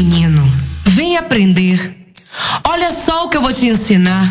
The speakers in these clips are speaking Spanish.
Menino, vem aprender. Olha só o que eu vou te ensinar.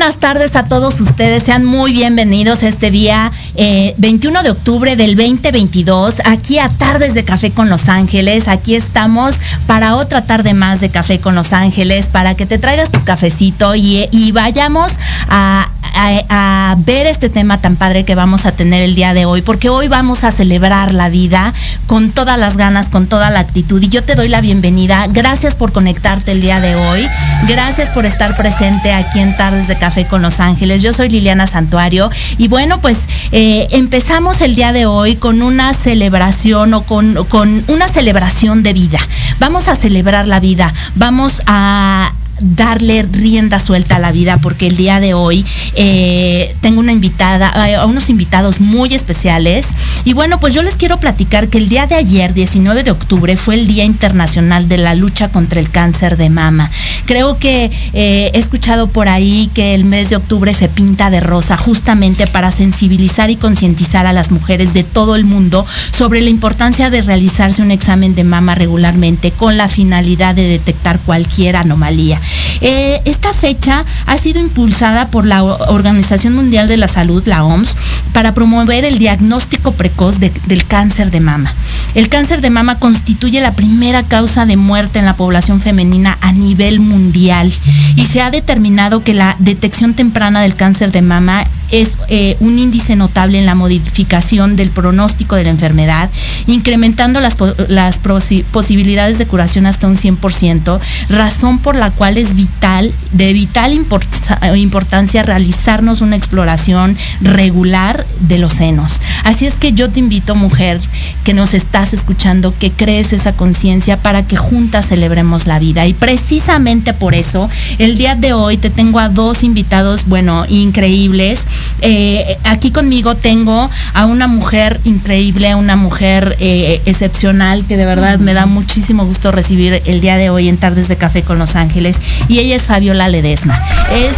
Buenas tardes a todos ustedes, sean muy bienvenidos este día eh, 21 de octubre del 2022, aquí a Tardes de Café con Los Ángeles, aquí estamos para otra tarde más de Café con Los Ángeles, para que te traigas tu cafecito y, y vayamos a, a- ver este tema tan padre que vamos a tener el día de hoy, porque hoy vamos a celebrar la vida con todas las ganas, con toda la actitud. Y yo te doy la bienvenida, gracias por conectarte el día de hoy, gracias por estar presente aquí en Tardes de Café con Los Ángeles. Yo soy Liliana Santuario. Y bueno, pues eh, empezamos el día de hoy con una celebración o con, con una celebración de vida. Vamos a celebrar la vida, vamos a darle rienda suelta a la vida porque el día de hoy eh, tengo una invitada, eh, unos invitados muy especiales y bueno pues yo les quiero platicar que el día de ayer 19 de octubre fue el Día Internacional de la Lucha contra el Cáncer de Mama. Creo que eh, he escuchado por ahí que el mes de octubre se pinta de rosa justamente para sensibilizar y concientizar a las mujeres de todo el mundo sobre la importancia de realizarse un examen de mama regularmente con la finalidad de detectar cualquier anomalía. Eh, esta fecha ha sido impulsada por la Organización Mundial de la Salud, la OMS, para promover el diagnóstico precoz de- del cáncer de mama. El cáncer de mama constituye la primera causa de muerte en la población femenina a nivel mundial y se ha determinado que la detección temprana del cáncer de mama es eh, un índice notable en la modificación del pronóstico de la enfermedad, incrementando las, las posi- posibilidades de curación hasta un 100%, razón por la cual es vital, de vital importa- importancia realizarnos una exploración regular de los senos. Así es que yo te invito, mujer, que nos estás escuchando, que crees esa conciencia para que juntas celebremos la vida. Y precisamente por eso, el día de hoy te tengo a dos invitados, bueno, increíbles. Eh, aquí conmigo tengo a una mujer increíble, una mujer eh, excepcional que de verdad me da muchísimo gusto recibir el día de hoy en Tardes de Café con Los Ángeles. Y ella es Fabiola Ledesma. Es,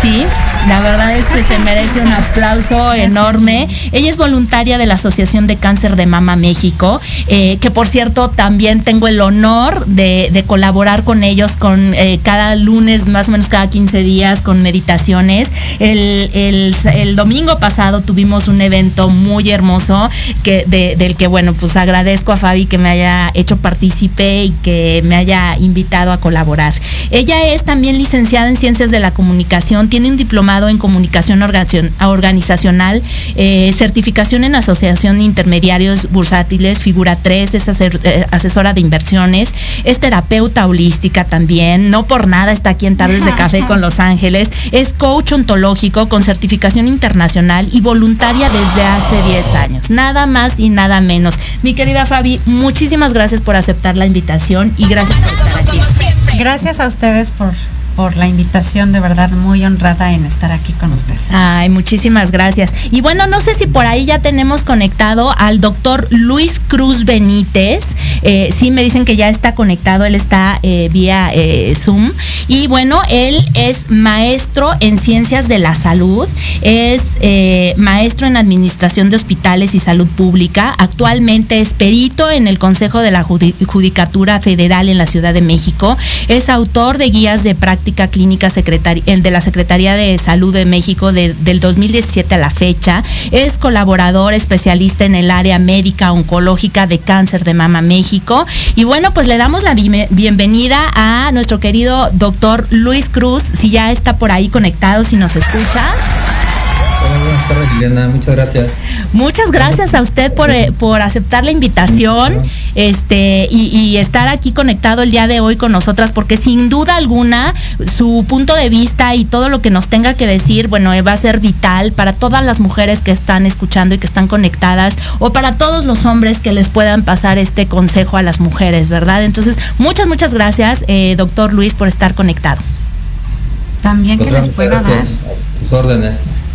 sí, la verdad es que se merece un aplauso enorme. Ella es voluntaria de la Asociación de Cáncer de Mama México, eh, que por cierto también tengo el honor de, colaborar con ellos con eh, cada lunes, más o menos cada 15 días, con meditaciones. El, domingo pasado tuvimos un evento muy hermoso que, de- del que, bueno, pues agradezco a Fabi que me haya hecho partícipe y que me haya invitado a colaborar. Ella es también licenciada en Ciencias de la Comunicación, tiene un diplomado en Comunicación Organizacion- Organizacional, eh, certificación en Asociación de Intermediarios Bursátiles, figura 3, es eh, asesora de inversiones, es terapeuta holística también, no por nada está aquí en Tardes de Café con Los Ángeles, es coach ontológico con certificación internacional y voluntaria desde hace 10 años, nada más y nada menos. Mi querida Fabi, muchísimas gracias por aceptar la invitación y gracias por estar aquí. Gracias a ustedes por, por la invitación, de verdad muy honrada en estar aquí con ustedes. Ay, muchísimas gracias. Y bueno, no sé si por ahí ya tenemos conectado al doctor Luis Cruz Benítez. Eh, sí, me dicen que ya está conectado, él está eh, vía eh, Zoom. Y bueno, él es maestro en ciencias de la salud, es maestro en administración de hospitales y salud pública. Actualmente es perito en el Consejo de la Judi- Judicatura Federal en la Ciudad de México. Es autor de guías de práctica clínica de la Secretaría de Salud de México de- del 2017 a la fecha. Es colaborador especialista en el área médica oncológica de cáncer de mama México. Y bueno, pues le damos la bienvenida a nuestro querido doctor Luis Cruz, si ya está por ahí conectado, si nos escucha. Hola, buenas tardes, Liliana. Muchas gracias. Muchas gracias a usted por, eh, por aceptar la invitación este, y, y estar aquí conectado el día de hoy con nosotras, porque sin duda alguna su punto de vista y todo lo que nos tenga que decir, bueno, eh, va a ser vital para todas las mujeres que están escuchando y que están conectadas, o para todos los hombres que les puedan pasar este consejo a las mujeres, ¿verdad? Entonces, muchas, muchas gracias, eh, doctor Luis, por estar conectado. También que les pueda dar, gracias. A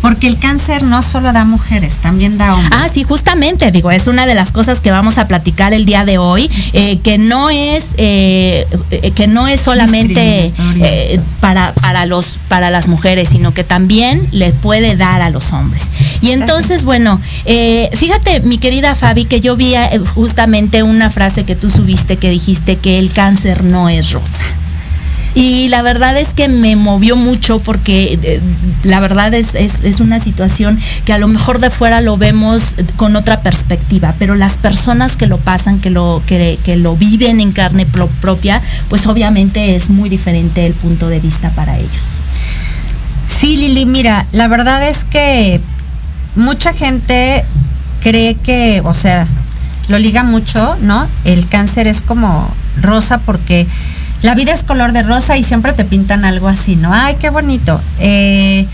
porque el cáncer no solo da mujeres, también da hombres. Ah, sí, justamente, digo, es una de las cosas que vamos a platicar el día de hoy, eh, que no es, eh, eh, que no es solamente para, para los, para las mujeres, sino que también le puede dar a los hombres. Y entonces, bueno, fíjate, mi querida Fabi, que yo vi justamente una frase que tú subiste que dijiste que el cáncer no es rosa. Y la verdad es que me movió mucho porque eh, la verdad es, es, es una situación que a lo mejor de fuera lo vemos con otra perspectiva, pero las personas que lo pasan, que lo, que, lo viven en carne pro- propia, pues obviamente es muy diferente el punto de vista para ellos. Sí, Lili, mira, la verdad es que mucha gente cree que, o sea, lo liga mucho, ¿no? El cáncer es como rosa porque la vida es color de rosa y siempre te pintan algo así, ¿no? Ay, qué bonito. Eh,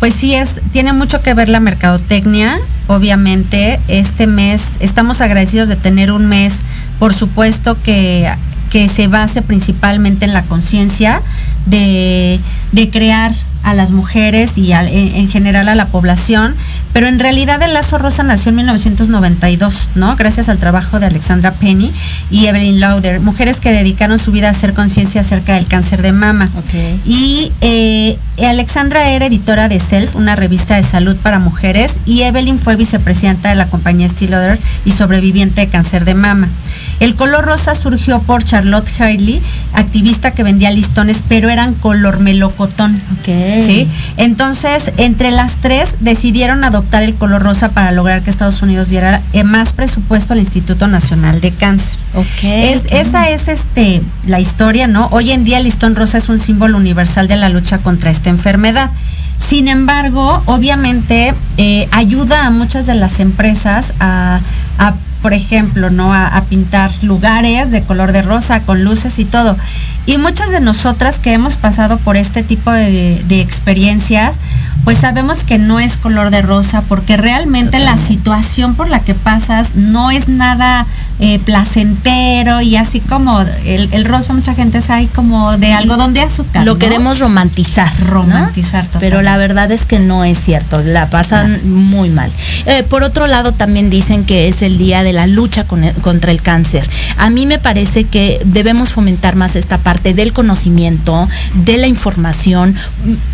pues sí, es, tiene mucho que ver la mercadotecnia. Obviamente, este mes estamos agradecidos de tener un mes, por supuesto, que, que se base principalmente en la conciencia de, de crear a las mujeres y en, en general a la población, pero en realidad el Lazo Rosa nació en 1992, ¿no? Gracias al trabajo de Alexandra Penny y Evelyn Lauder, mujeres que dedicaron su vida a hacer conciencia acerca del cáncer de mama. Y eh, Alexandra era editora de Self, una revista de salud para mujeres, y Evelyn fue vicepresidenta de la compañía Estee Lauder y sobreviviente de cáncer de mama. El color rosa surgió por Charlotte Haley activista que vendía listones, pero eran color melocotón. Ok. ¿Sí? Entonces, entre las tres decidieron adoptar el color rosa para lograr que Estados Unidos diera eh, más presupuesto al Instituto Nacional de Cáncer. Ok. Es, esa es este la historia, ¿no? Hoy en día el listón rosa es un símbolo universal de la lucha contra esta enfermedad. Sin embargo, obviamente eh, ayuda a muchas de las empresas a, a, por ejemplo, ¿no? A, a pintar lugares de color de rosa con luces y todo. Y muchas de nosotras que hemos pasado por este tipo de, de experiencias, pues sabemos que no es color de rosa, porque realmente la situación por la que pasas no es nada eh, placentero y así como el, el rosa mucha gente es ahí como de algodón de azúcar. Lo ¿no? queremos queremos romantizar. ¿no? Romantizar Pero la verdad es que no es cierto, la pasan muy mal. Eh, por otro lado, también dicen que es el día de la lucha con el- contra el cáncer. A mí me parece que debemos fomentar más esta parte del conocimiento, de la información,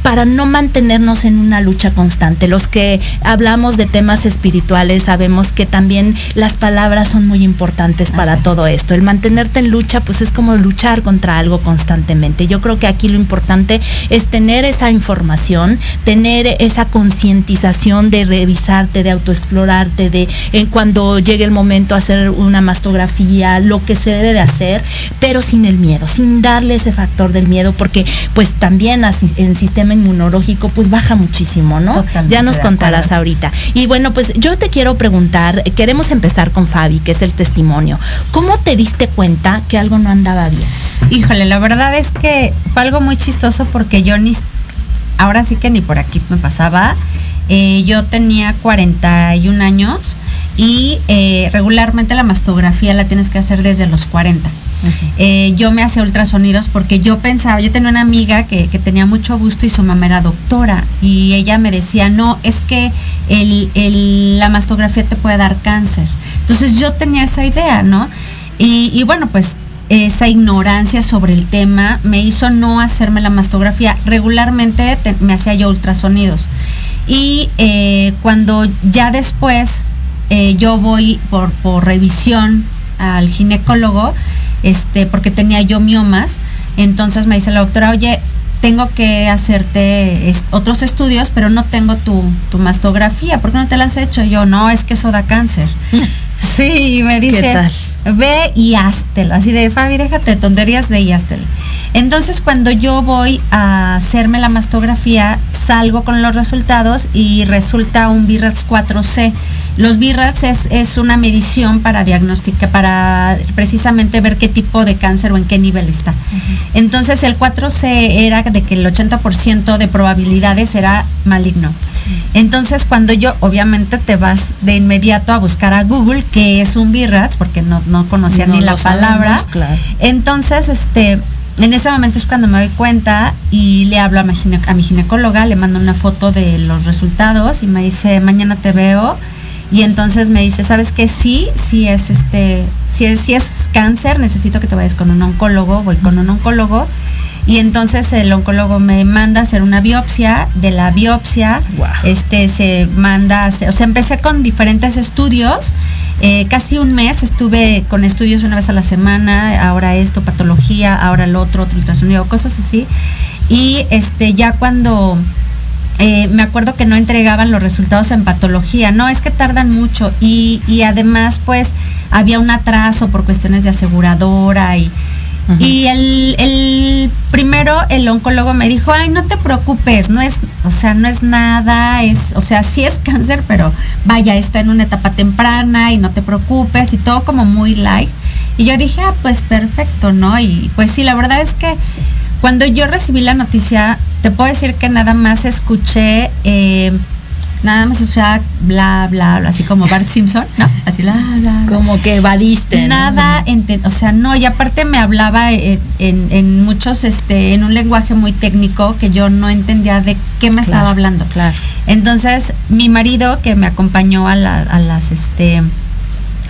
para no mantenernos en una lucha constante. Los que hablamos de temas espirituales sabemos que también las palabras son muy importantes para Así es. todo esto. El mantenerte en lucha, pues es como luchar contra algo constantemente. Yo creo que aquí lo importante es tener esa información, tener esa concientización de revisarte, de autoexplorarte, de en cuando llegue el momento hacer una mastografía, lo que se debe de hacer, pero sin el miedo, sin darle ese factor del miedo, porque pues también así, el sistema inmunológico pues baja muchísimo, ¿no? Totalmente ya nos contarás acuerdo. ahorita. Y bueno, pues yo te quiero preguntar, queremos empezar con Fabi, que es el testimonio. ¿Cómo te diste cuenta que algo no andaba bien? Híjole, la verdad es que fue algo muy chistoso porque yo ni, ahora sí que ni por aquí me pasaba. Eh, yo tenía 41 años y eh, regularmente la mastografía la tienes que hacer desde los 40. Eh, yo me hacía ultrasonidos porque yo pensaba, yo tenía una amiga que, que tenía mucho gusto y su mamá era doctora y ella me decía, no, es que el- el- la mastografía te puede dar cáncer. Entonces yo tenía esa idea, ¿no? Y, bueno, pues esa ignorancia sobre el tema me hizo no hacerme la mastografía. Regularmente te- me hacía yo ultrasonidos. Y eh, cuando ya después eh, yo voy por, revisión al ginecólogo, este, porque tenía yo miomas, entonces me dice la doctora, oye, tengo que hacerte otros estudios, pero no tengo tu, tu mastografía, ¿por qué no te la has hecho? Yo, no, es que eso da cáncer. sí, y me dice, ve y háztelo. Así de, Fabi, déjate tonterías, ve y háztelo. Entonces, cuando yo voy a hacerme la mastografía, salgo con los resultados y resulta un BIRATS 4C. Los BIRATS es, es una medición para diagnóstica, para precisamente ver qué tipo de cáncer o en qué nivel está. Entonces, el 4C era de que el 80% de probabilidades era maligno. Entonces, cuando yo, obviamente, te vas de inmediato a buscar a Google qué es un BIRATS, porque no, no conocía No ni la palabra. sabemos, claro. Entonces, este, en ese momento es cuando me doy cuenta y le hablo a mi ginecóloga, le mando una foto de los resultados y me dice, mañana te veo. Y entonces me dice, ¿sabes qué? Sí, sí es este, si es, si es cáncer, necesito que te vayas con un oncólogo, voy con un oncólogo. Y entonces el oncólogo me manda a hacer una biopsia, de la biopsia, este se manda, a hacer- o sea, empecé con diferentes estudios, eh, casi un mes estuve con estudios una vez a la semana, ahora esto, patología, ahora otro, otro ultrasonido, cosas así. Y este ya cuando eh, me acuerdo que no entregaban los resultados en patología, no, es que tardan mucho y, y además pues había un atraso por cuestiones de aseguradora y, y el, el primero el oncólogo me dijo, ay, no te preocupes, no es, o sea, no es nada, es, o sea, sí es cáncer, pero vaya, está en una etapa temprana y no te preocupes y todo como muy light. Y yo dije, ah, pues perfecto, ¿no? Y pues sí, la verdad es que cuando yo recibí la noticia, te puedo decir que nada más escuché, eh, nada más escuchaba bla, bla, bla, así como Bart Simpson, ¿no? Así bla, bla, bla. Como que evadiste. Nada, o sea, no, y aparte me hablaba eh, en, en muchos, este, en un lenguaje muy técnico que yo no entendía de qué me estaba hablando. claro. Entonces, mi marido que me acompañó a, la- a las, este,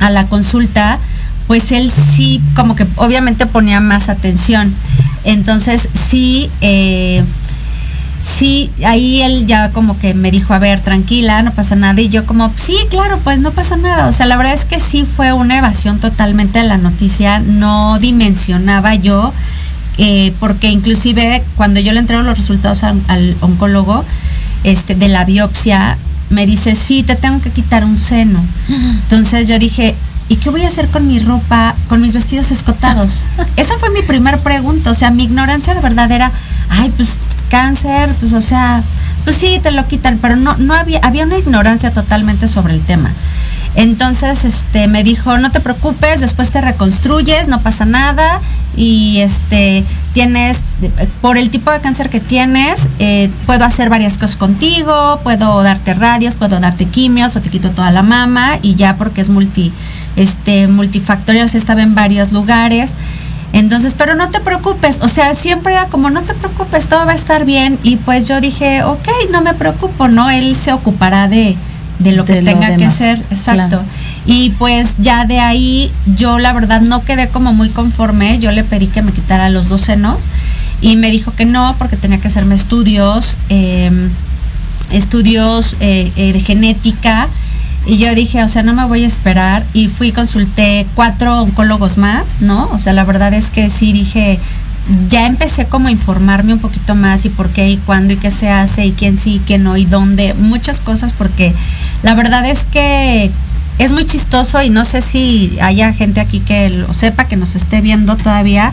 a la consulta, pues él sí, como que obviamente ponía más atención. Entonces, sí, eh, sí, ahí él ya como que me dijo, a ver, tranquila, no pasa nada. Y yo como, sí, claro, pues no pasa nada. O sea, la verdad es que sí fue una evasión totalmente de la noticia. No dimensionaba yo eh, porque inclusive cuando yo le entrego los resultados al, al oncólogo este, de la biopsia, me dice, sí, te tengo que quitar un seno. Entonces yo dije, ¿y qué voy a hacer con mi ropa, con mis vestidos escotados? Esa fue mi primer pregunta, o sea, mi ignorancia de verdad era, ay, pues cáncer, pues o sea, pues sí, te lo quitan, pero no, no había, había una ignorancia totalmente sobre el tema. Entonces, este, me dijo, no te preocupes, después te reconstruyes, no pasa nada. Y este, tienes, por el tipo de cáncer que tienes, eh, puedo hacer varias cosas contigo, puedo darte radios, puedo darte quimios, o te quito toda la mama, y ya porque es multi, este, multifactorial, o sea, estaba en varios lugares. Entonces, pero no te preocupes, o sea, siempre era como, no te preocupes, todo va a estar bien. Y pues yo dije, ok, no me preocupo, ¿no? Él se ocupará de, de lo que lo tenga que ser, exacto. claro. Y pues ya de ahí yo la verdad no quedé como muy conforme, yo le pedí que me quitara los dos senos y me dijo que no porque tenía que hacerme estudios, eh, estudios eh, eh, de genética y yo dije, o sea, no me voy a esperar y fui consulté cuatro oncólogos más, ¿no? O sea, la verdad es que sí dije, ya empecé como a informarme un poquito más y por qué y cuándo y qué se hace y quién sí, quién no y dónde, muchas cosas porque la verdad es que es muy chistoso y no sé si haya gente aquí que lo sepa, que nos esté viendo todavía,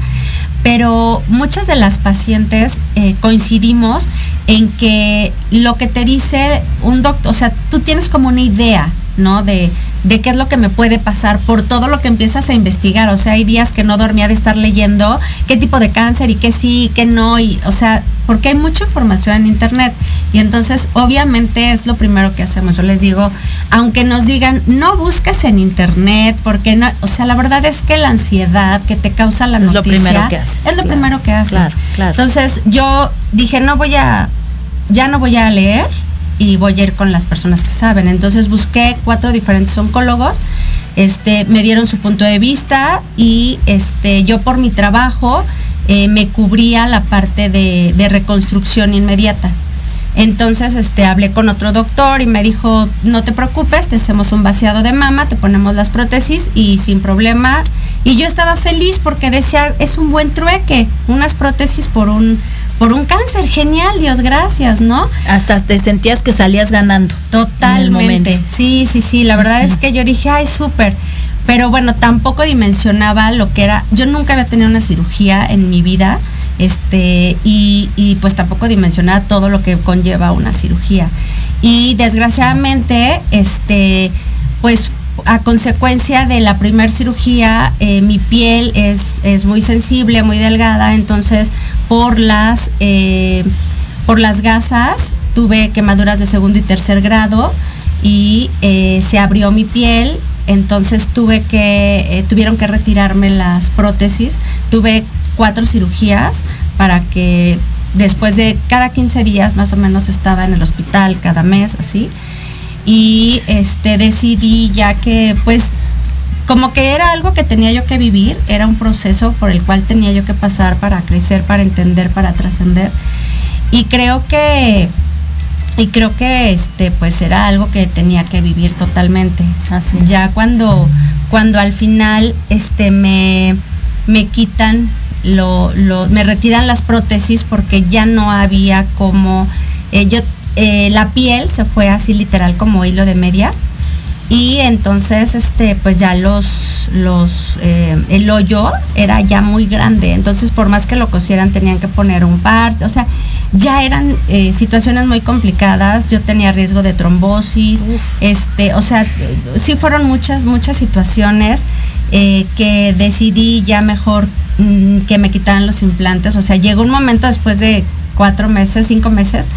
pero muchas de las pacientes eh, coincidimos en que lo que te dice un doctor, o sea, tú tienes como una idea, ¿no? De, de qué es lo que me puede pasar por todo lo que empiezas a investigar. O sea, hay días que no dormía de estar leyendo qué tipo de cáncer y qué sí, qué no, y, o sea, porque hay mucha información en internet. Y entonces, obviamente, es lo primero que hacemos. Yo les digo, aunque nos digan, no busques en internet, porque no, o sea, la verdad es que la ansiedad que te causa la Es lo noticia primero que haces, es lo claro. primero que haces. Claro, claro. Entonces, yo dije, no voy a, ya no voy a leer y voy a ir con las personas que saben. Entonces busqué cuatro diferentes oncólogos, este, me dieron su punto de vista y este, yo por mi trabajo eh, me cubría la parte de, reconstrucción inmediata. Entonces, este, hablé con otro doctor y me dijo, no te preocupes, te hacemos un vaciado de mama, te ponemos las prótesis y sin problema. Y yo estaba feliz porque decía, es un buen trueque, unas prótesis por un, por un cáncer, genial, Dios gracias, ¿no? Hasta te sentías que salías ganando. Totalmente. Sí, sí, sí. La verdad es que yo dije, ay, súper. Pero bueno, tampoco dimensionaba lo que era. Yo nunca había tenido una cirugía en mi vida. Este, y, y pues tampoco dimensionaba todo lo que conlleva una cirugía. Y desgraciadamente, este, pues a consecuencia de la primer cirugía, eh, mi piel es, es muy sensible, muy delgada, entonces por las eh, por las gasas. Tuve quemaduras de segundo y tercer grado y eh, se abrió mi piel, entonces tuve que, eh, tuvieron que retirarme las prótesis, tuve cuatro cirugías para que después de cada 15 días más o menos estaba en el hospital cada mes, así, y este decidí ya que pues como que era algo que tenía yo que vivir, era un proceso por el cual tenía yo que pasar para crecer, para entender, para trascender. Y creo que y creo que este pues era algo que tenía que vivir totalmente. Así ya cuando cuando al final este me me quitan lo, lo me retiran las prótesis porque ya no había como eh, yo eh, la piel se fue así literal como hilo de media y entonces este pues ya los los eh, el hoyo era ya muy grande. Entonces por más que lo cosieran tenían que poner un parche. O sea ya eran eh, situaciones muy complicadas. Yo tenía riesgo de trombosis. Este o sea sí fueron muchas muchas situaciones eh, que decidí ya mejor mm, que me quitaran los implantes. O sea llegó un momento después de cuatro meses cinco meses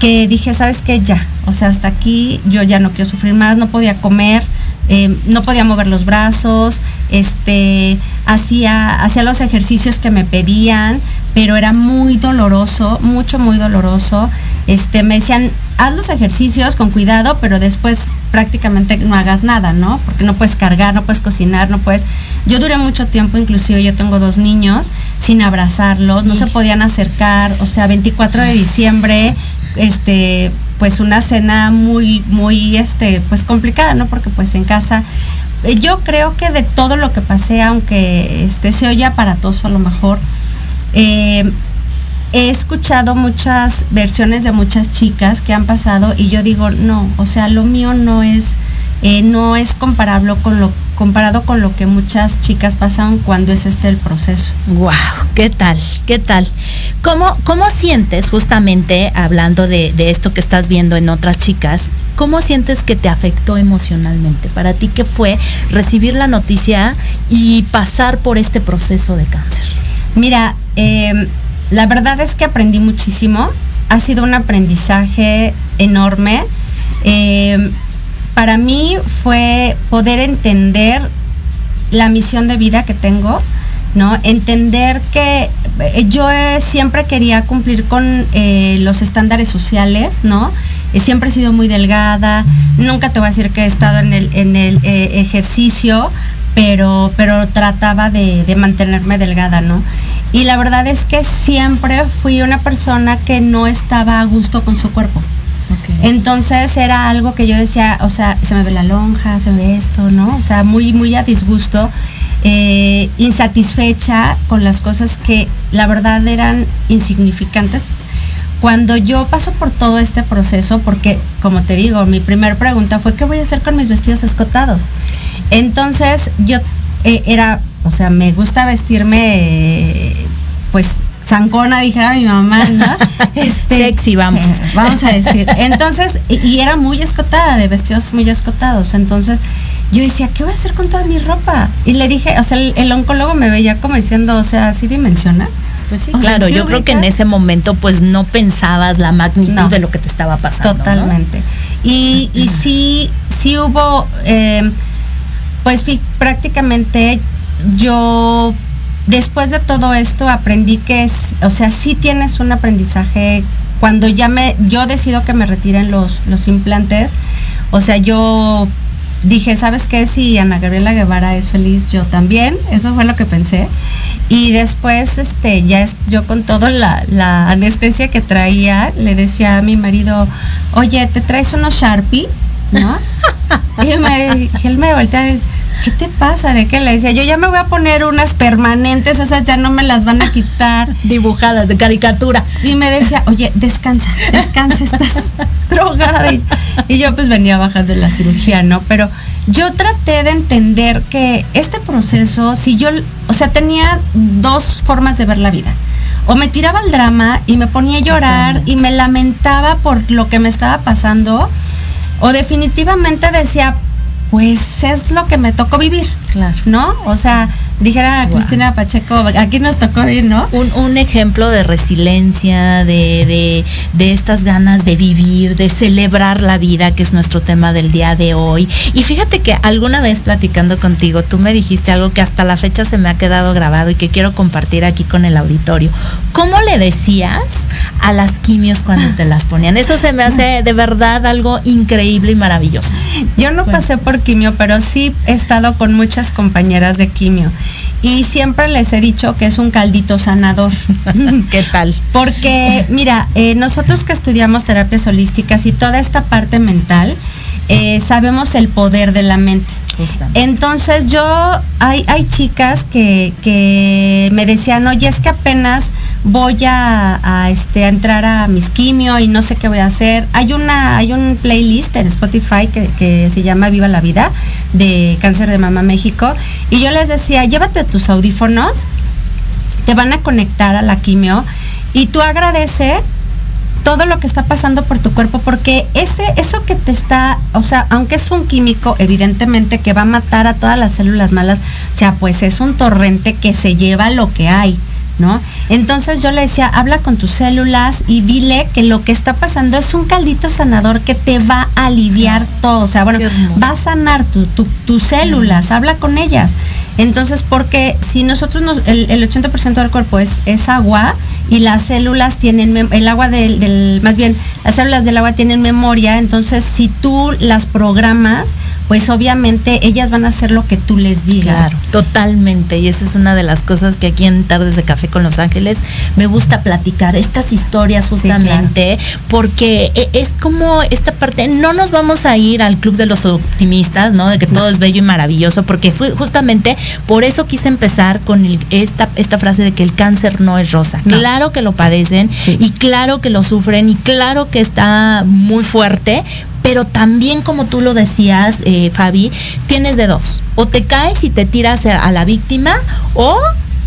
que dije, ¿sabes qué? Ya, o sea, hasta aquí yo ya no quiero sufrir más, no podía comer, eh, no podía mover los brazos, este, hacía, hacía los ejercicios que me pedían, pero era muy doloroso, mucho, muy doloroso. Este, me decían, haz los ejercicios con cuidado, pero después prácticamente no hagas nada, ¿no? Porque no puedes cargar, no puedes cocinar, no puedes. Yo duré mucho tiempo, inclusive yo tengo dos niños, sin abrazarlos, no se podían acercar, o sea, 24 de diciembre, este, pues una cena muy, muy, este, pues complicada, ¿no? Porque pues en casa, eh, yo creo que de todo lo que pasé, aunque este se oye aparatoso a lo mejor, eh, he escuchado muchas versiones de muchas chicas que han pasado y yo digo, no, o sea, lo mío no es, eh, no es comparable con lo, comparado con lo que muchas chicas pasan cuando es este el proceso. Wow, ¿qué tal? ¿Qué tal? ¿Cómo, cómo sientes justamente, hablando de, de esto que estás viendo en otras chicas, cómo sientes que te afectó emocionalmente? Para ti, ¿qué fue recibir la noticia y pasar por este proceso de cáncer? Mira, eh, la verdad es que aprendí muchísimo. Ha sido un aprendizaje enorme. Eh, para mí fue poder entender la misión de vida que tengo, ¿no? Entender que eh, yo eh, siempre quería cumplir con eh, los estándares sociales, ¿no? Siempre he sido muy delgada, nunca te voy a decir que he estado en el, en el ejercicio, pero, pero trataba de, de mantenerme delgada, ¿no? Y la verdad es que siempre fui una persona que no estaba a gusto con su cuerpo. Entonces era algo que yo decía, o sea, se me ve la lonja, se me ve esto, ¿no? O sea, muy, muy a disgusto, eh, insatisfecha con las cosas que la verdad eran insignificantes. Cuando yo paso por todo este proceso, porque como te digo, mi primer pregunta fue, ¿qué voy a hacer con mis vestidos escotados? Entonces yo eh, era, o sea, me gusta vestirme, pues, zancona, dijera mi mamá, ¿no? Sexy, vamos. sí, vamos a decir. Entonces, y, era muy escotada, de vestidos muy escotados. Entonces, yo decía, ¿qué voy a hacer con toda mi ropa? Y le dije, o sea, el, el oncólogo me veía como diciendo, o sea, ¿sí dimensionas? Pues sí, O sea, claro, ¿sí yo creo que en ese momento pues no pensabas la magnitud No. de lo que te estaba pasando. ¿no? Totalmente. Y, y sí, sí hubo, eh, pues prácticamente yo, después de todo esto, aprendí que es, o sea, sí tienes un aprendizaje. Cuando ya me, yo decido que me retiren los, los implantes, o sea, yo dije, ¿sabes qué? Si Ana Gabriela Guevara es feliz, yo también. Eso fue lo que pensé. Y después, este, ya es, yo con toda la, la anestesia que traía, le decía a mi marido, oye, ¿te traes unos Sharpie? ¿No? y él me, y él me voltea, ¿qué te pasa? ¿De qué? Le decía, yo ya me voy a poner unas permanentes, esas ya no me las van a quitar. Dibujadas de caricatura. Y me decía, oye, descansa, descansa, estás drogada. Y, y yo pues venía bajando de la cirugía, ¿no? Pero yo traté de entender que este proceso, si yo, o sea, tenía dos formas de ver la vida. O me tiraba al drama y me ponía a llorar y me lamentaba por lo que me estaba pasando. O definitivamente decía, pues es lo que me tocó vivir. Claro. ¿No? O sea, dijera Wow. Cristina Pacheco, aquí nos tocó ir, ¿no? Un, un ejemplo de resiliencia, de, de, de estas ganas de vivir, de celebrar la vida, que es nuestro tema del día de hoy. Y fíjate que alguna vez platicando contigo, tú me dijiste algo que hasta la fecha se me ha quedado grabado y que quiero compartir aquí con el auditorio. ¿Cómo le decías a las quimios cuando te las ponían? Eso se me hace de verdad algo increíble y maravilloso. Yo no pasé por quimio, pero sí he estado con muchas compañeras de quimio. Y siempre les he dicho que es un caldito sanador. ¿Qué tal? Porque, mira, eh, nosotros que estudiamos terapias holísticas y toda esta parte mental, eh, sabemos el poder de la mente. Entonces yo, hay, hay chicas que, que me decían, oye, es que apenas voy a, a, este, a entrar a mis quimio y no sé qué voy a hacer. Hay una, hay un playlist en Spotify que, que se llama Viva la Vida de Cáncer de Mama México. Y yo les decía, llévate tus audífonos, te van a conectar a la quimio y tú agradece todo lo que está pasando por tu cuerpo porque ese eso que te está, o sea, aunque es un químico evidentemente que va a matar a todas las células malas, o sea, pues es un torrente que se lleva lo que hay. ¿No? Entonces yo le decía, habla con tus células y dile que lo que está pasando es un caldito sanador que te va a aliviar todo. O sea, bueno, va a sanar tu- tu- tus células, habla con ellas. Entonces, porque si nosotros nos, el, el 80% del cuerpo es, es agua y las células tienen, el agua del, del- más bien, las células del agua tienen memoria, entonces si tú las programas, pues obviamente ellas van a hacer lo que tú les digas. Claro, totalmente. Y esa es una de las cosas que aquí en Tardes de Café con Los Ángeles me gusta platicar, estas historias justamente, porque e- es como esta parte, no nos vamos a ir al club de los optimistas, ¿no? De que todo es bello y maravilloso, porque fue justamente por eso quise empezar con el- esta, esta frase de que el cáncer no es rosa. No. Claro que lo padecen Sí. y claro que lo sufren y claro que está muy fuerte, pero también como tú lo decías, eh, Fabi, tienes de dos. O te caes y te tiras a la víctima o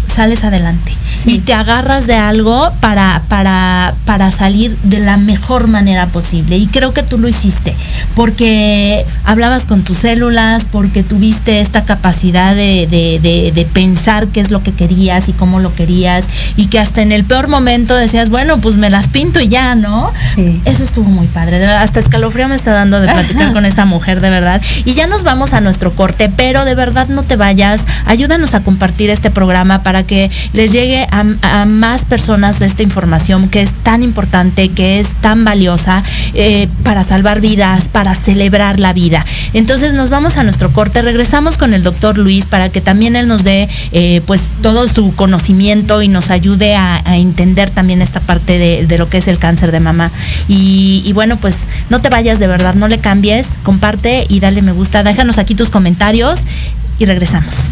sales adelante. Sí. Y te agarras de algo para, para, para salir de la mejor manera posible. Y creo que tú lo hiciste, porque hablabas con tus células, porque tuviste esta capacidad de, de- de- de pensar qué es lo que querías y cómo lo querías, y que hasta en el peor momento decías, bueno, pues me las pinto y ya, ¿no? Sí. Eso estuvo muy padre. Hasta escalofrío me está dando de platicar con esta mujer, de verdad. Y ya nos vamos a nuestro corte, pero de verdad no te vayas. Ayúdanos a compartir este programa para que les llegue a, más personas de esta información que es tan importante, que es tan valiosa eh, para salvar vidas, para celebrar la vida. Entonces nos vamos a nuestro corte. Regresamos con el doctor Luis para que también él nos dé eh, pues todo su conocimiento y nos ayude a, entender también esta parte de, de lo que es el cáncer de mama. Y, y bueno, pues no te vayas de verdad, no le cambies, comparte y dale me gusta. Déjanos aquí tus comentarios y regresamos.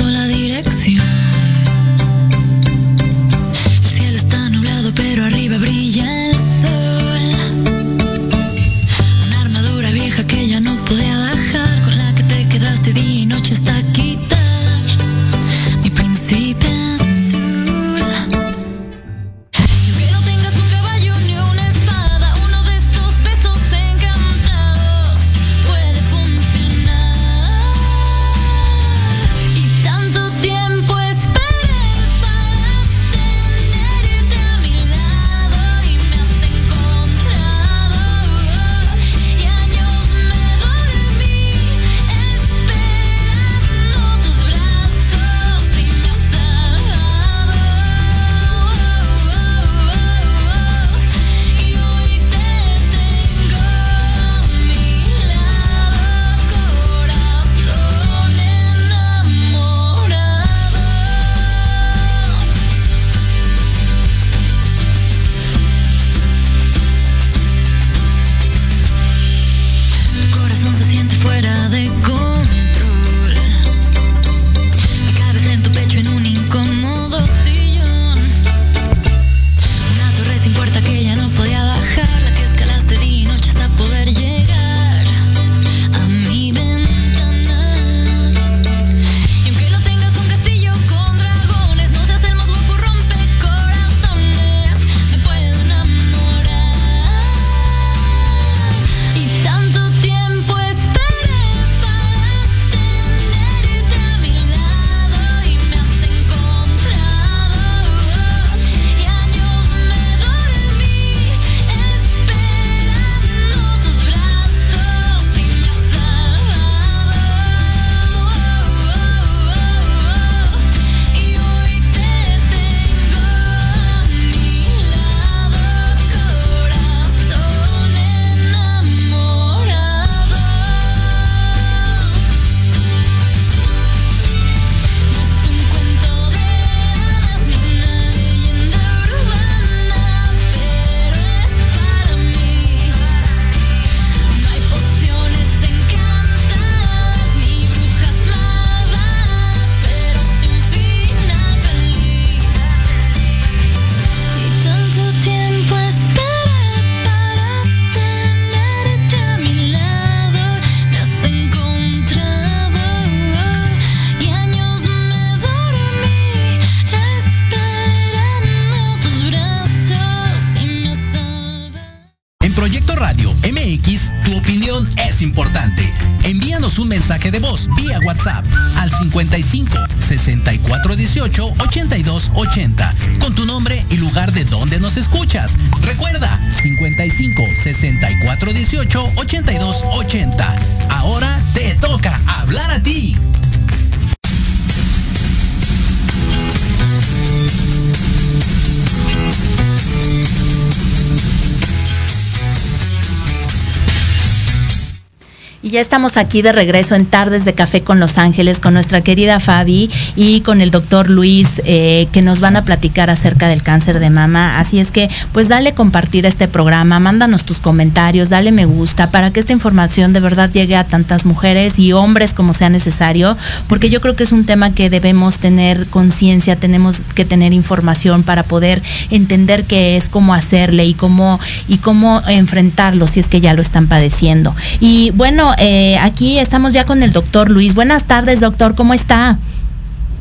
estamos aquí de regreso en Tardes de Café con Los Ángeles con nuestra querida Fabi y con el doctor Luis eh, que nos van a platicar acerca del cáncer de mama. Así es que pues dale compartir este programa, mándanos tus comentarios, dale me gusta para que esta información de verdad llegue a tantas mujeres y hombres como sea necesario, porque yo creo que es un tema que debemos tener conciencia, tenemos que tener información para poder entender qué es, cómo hacerle y cómo, y cómo enfrentarlo si es que ya lo están padeciendo. Y bueno, eh, aquí estamos ya con el doctor Luis. Buenas tardes, doctor, ¿cómo está?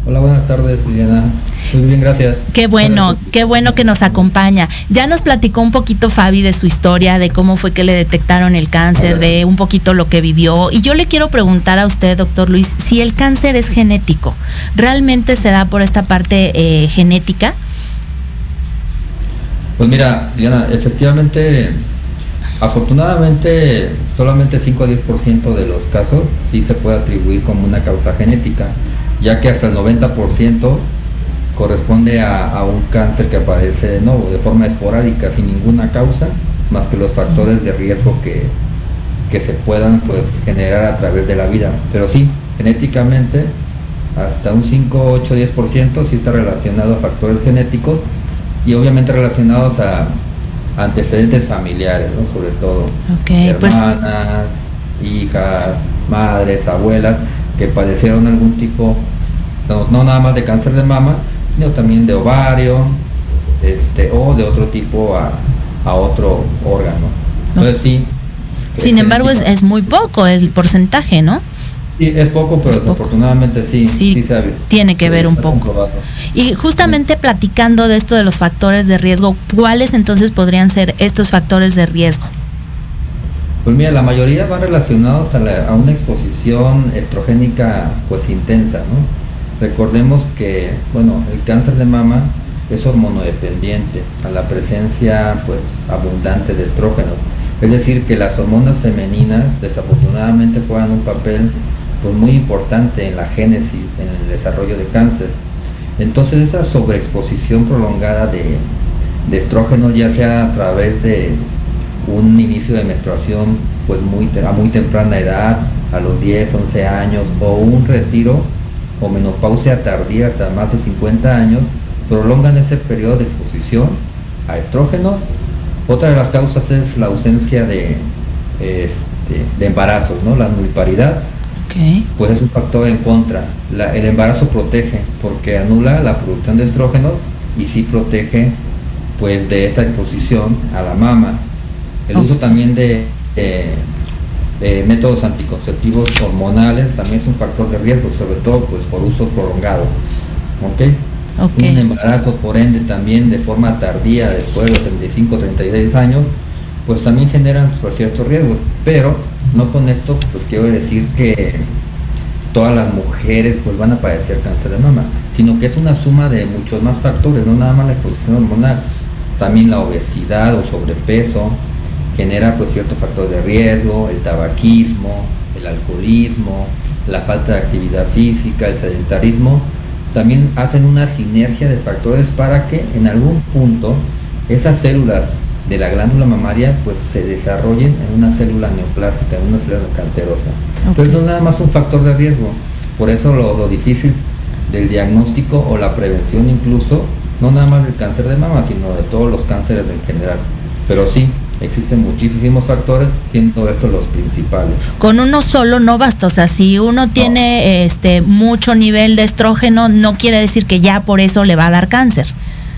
Hola, buenas tardes, Liliana. Muy bien, gracias. Qué bueno, qué bueno que nos acompaña. Ya nos platicó un poquito Fabi de su historia, de cómo fue que le detectaron el cáncer, de un poquito lo que vivió. Y yo le quiero preguntar a usted, doctor Luis, si el cáncer es genético, ¿realmente se da por esta parte eh, genética? Pues mira, Liliana, efectivamente, afortunadamente, solamente 5 a 10% de los casos sí se puede atribuir como una causa genética, ya que hasta el 90% corresponde a, a un cáncer que aparece de nuevo, de forma esporádica, sin ninguna causa, más que los factores de riesgo que, que se puedan pues, generar a través de la vida. Pero sí, genéticamente, hasta un 5, 8, 10% sí está relacionado a factores genéticos y obviamente relacionados a antecedentes familiares, ¿no? sobre todo pues- hermanas, hijas, madres, abuelas que padecieron algún tipo, no, no nada más de cáncer de mama, sino también de ovario, este, o de otro tipo a, a otro órgano. Entonces sí. Sin es embargo, es, es muy poco el porcentaje, ¿no? Sí, es poco, pero desafortunadamente sí, Sí, ha- tiene que sí ver un poco. comprobado. Y justamente platicando de esto de los factores de riesgo, ¿cuáles entonces podrían ser estos factores de riesgo? Pues mira, la mayoría van relacionados a, la- a una exposición estrogénica pues intensa, ¿no? Recordemos que, bueno, el cáncer de mama es hormonodependiente a la presencia pues abundante de estrógenos. Es decir, que las hormonas femeninas desafortunadamente juegan un papel pues muy importante en la génesis, en el desarrollo de cáncer. Entonces esa sobreexposición prolongada de, de estrógenos, ya sea a través de un inicio de menstruación pues muy a muy temprana edad, a los 10, 11 años, o un retiro o menopausia tardía hasta más de 50 años, prolongan ese periodo de exposición a estrógenos. Otra de las causas es la ausencia de, este, de embarazos, ¿no? la nulparidad, Pues es un factor en contra. La- el embarazo protege porque anula la producción de estrógenos y sí protege pues de esa exposición a la mama. El uso también de, eh, de métodos anticonceptivos hormonales también es un factor de riesgo, sobre todo pues por uso prolongado. Un embarazo por ende también de forma tardía después de los 35, 36 años, pues también generan ciertos riesgos. Pero no con esto pues quiero decir que todas las mujeres pues van a padecer cáncer de mama, sino que es una suma de muchos más factores, no nada más la exposición hormonal, también la obesidad o sobrepeso genera pues cierto factor de riesgo, el tabaquismo, el alcoholismo, la falta de actividad física, el sedentarismo, también hacen una sinergia de factores para que en algún punto esas células de la glándula mamaria pues se desarrollen en una célula neoplásica, en una célula cancerosa. Entonces no es nada más un factor de riesgo, por eso lo, lo difícil del diagnóstico o la prevención incluso, no nada más del cáncer de mama, sino de todos los cánceres en general. Pero sí, existen muchísimos factores, siendo estos los principales. Con uno solo no basta, o sea, si uno tiene este mucho nivel de estrógeno, no quiere decir que ya por eso le va a dar cáncer.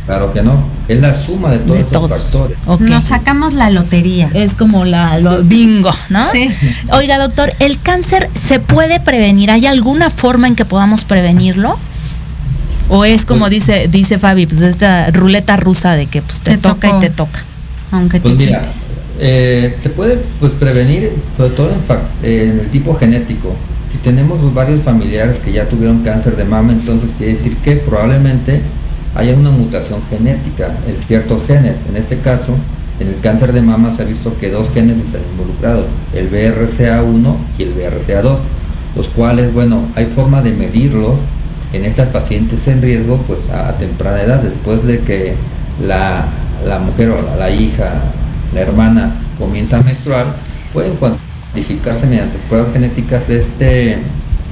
Claro que no, es la suma de todos De estos todos. factores. Nos sacamos la lotería. Es como la lo bingo, ¿no? Sí. Oiga, doctor, ¿el cáncer se puede prevenir? ¿Hay alguna forma en que podamos prevenirlo? ¿O es como Pues- dice dice Fabi, pues esta ruleta rusa de que pues te, Te toca tocó. y te toca? Aunque Pues te mira. Eh, se puede pues prevenir sobre todo en, fac- eh, en el tipo genético. Si tenemos pues, varios familiares que ya tuvieron cáncer de mama, entonces quiere decir que probablemente haya una mutación genética en ciertos genes. En este caso, en el cáncer de mama se ha visto que dos genes están involucrados, el BRCA1 y el BRCA2, los cuales, bueno, hay forma de medirlos en estas pacientes en riesgo pues a temprana edad, después de que la, la mujer o la, hija, la hermana comienza a menstruar, pueden cuantificarse mediante pruebas genéticas este,